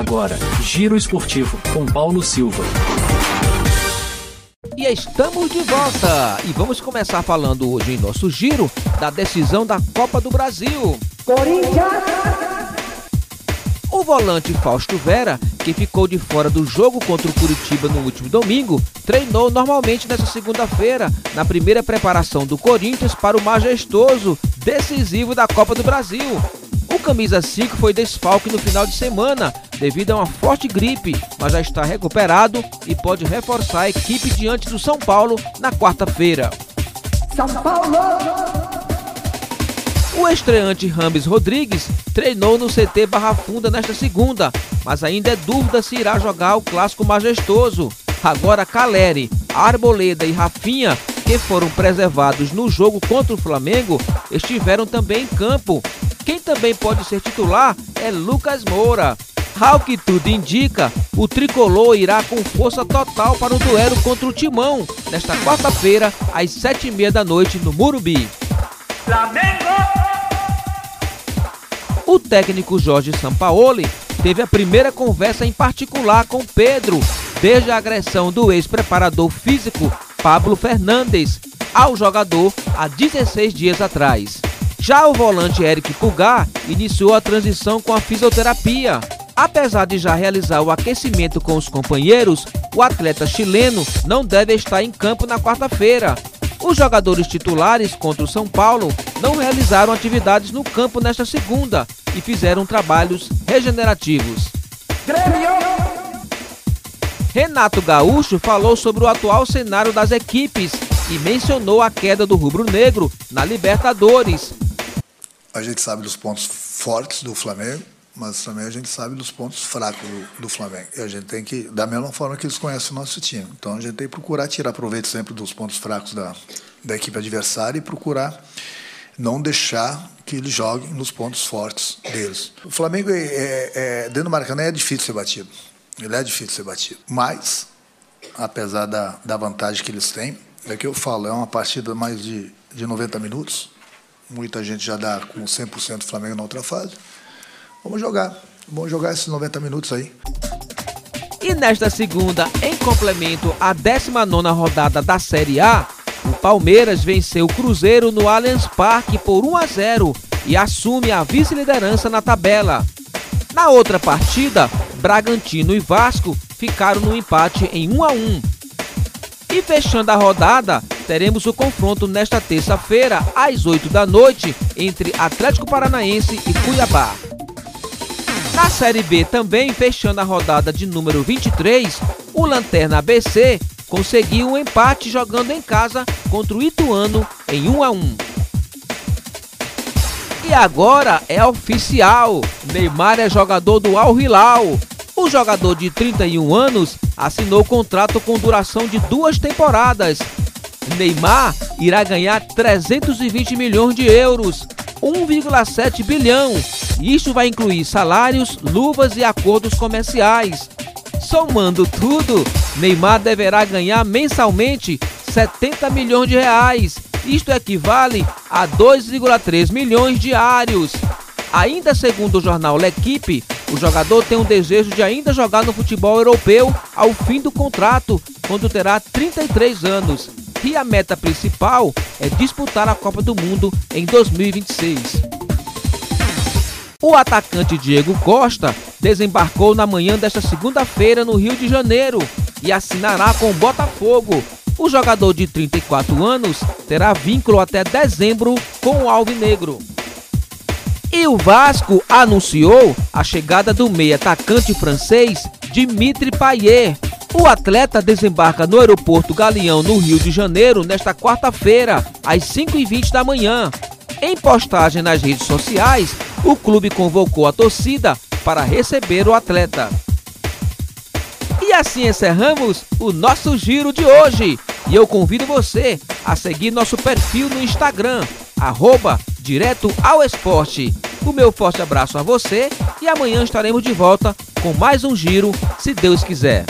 Agora, Giro Esportivo com Paulo Silva. E estamos de volta! E vamos começar falando hoje em nosso giro da decisão da Copa do Brasil. Corinthians! O volante Fausto Vera, que ficou de fora do jogo contra o Curitiba no último domingo, treinou normalmente nesta segunda-feira, na primeira preparação do Corinthians para o majestoso decisivo da Copa do Brasil. Camisa 5 foi desfalque no final de semana devido a uma forte gripe, mas já está recuperado e pode reforçar a equipe diante do São Paulo na quarta-feira. São Paulo! O estreante Rames Rodrigues treinou no CT Barra Funda nesta segunda, mas ainda é dúvida se irá jogar o clássico majestoso. Agora Caleri, Arboleda e Rafinha, que foram preservados no jogo contra o Flamengo, estiveram também em campo. Quem também pode ser titular é Lucas Moura. Ao que tudo indica, o tricolor irá com força total para o duelo contra o Timão, nesta quarta-feira, às sete e meia da noite, no Murubi. Flamengo! O técnico Jorge Sampaoli teve a primeira conversa em particular com Pedro, desde a agressão do ex-preparador físico Pablo Fernandes ao jogador há 16 dias atrás. Já o volante Eric Pulgar iniciou a transição com a fisioterapia. Apesar de já realizar o aquecimento com os companheiros, o atleta chileno não deve estar em campo na quarta-feira. Os jogadores titulares contra o São Paulo não realizaram atividades no campo nesta segunda e fizeram trabalhos regenerativos. Renato Gaúcho falou sobre o atual cenário das equipes e mencionou a queda do rubro-negro na Libertadores. A gente sabe dos pontos fortes do Flamengo, mas também a gente sabe dos pontos fracos do, do, Flamengo. E a gente tem que, da mesma forma que eles conhecem o nosso time. Então a gente tem que procurar tirar proveito sempre dos pontos fracos da, da equipe adversária e procurar não deixar que eles joguem nos pontos fortes deles. O Flamengo, é, é, é, dentro do Maracanã, é difícil ser batido. Ele é difícil ser batido. Mas, apesar da, da vantagem que eles têm, é que eu falo, é uma partida mais de, de 90 minutos. Muita gente já dá com 100% do Flamengo na outra fase. Vamos jogar. Vamos jogar esses 90 minutos aí. E nesta segunda, em complemento à 19 rodada da Série A, o Palmeiras venceu o Cruzeiro no Allianz Parque por 1 a 0 e assume a vice-liderança na tabela. Na outra partida, Bragantino e Vasco ficaram no empate em 1 a 1. E fechando a rodada, teremos o confronto nesta terça-feira, às 8 da noite, entre Atlético Paranaense e Cuiabá. Na Série B, também fechando a rodada de número 23, o Lanterna ABC conseguiu um empate jogando em casa contra o Ituano em 1 a 1. E agora é oficial, Neymar é jogador do Al Hilal. O jogador de 31 anos assinou contrato com duração de duas temporadas. Neymar irá ganhar 320 milhões de euros, 1,7 bilhão. Isto vai incluir salários, luvas e acordos comerciais. Somando tudo, Neymar deverá ganhar mensalmente 70 milhões de reais. Isto equivale a 2,3 milhões diários. Ainda segundo o jornal L'Equipe, o jogador tem um desejo de ainda jogar no futebol europeu ao fim do contrato, quando terá 33 anos. E a meta principal é disputar a Copa do Mundo em 2026. O atacante Diego Costa desembarcou na manhã desta segunda-feira no Rio de Janeiro e assinará com o Botafogo. O jogador de 34 anos terá vínculo até dezembro com o Alvinegro. E o Vasco anunciou a chegada do meio atacante francês Dimitri Payet. O atleta desembarca no aeroporto Galeão, no Rio de Janeiro, nesta quarta-feira, às 5h20 da manhã. Em postagem nas redes sociais, o clube convocou a torcida para receber o atleta. E assim encerramos o nosso giro de hoje. E eu convido você a seguir nosso perfil no Instagram, arroba direto ao esporte. O meu forte abraço a você e amanhã estaremos de volta com mais um giro, se Deus quiser.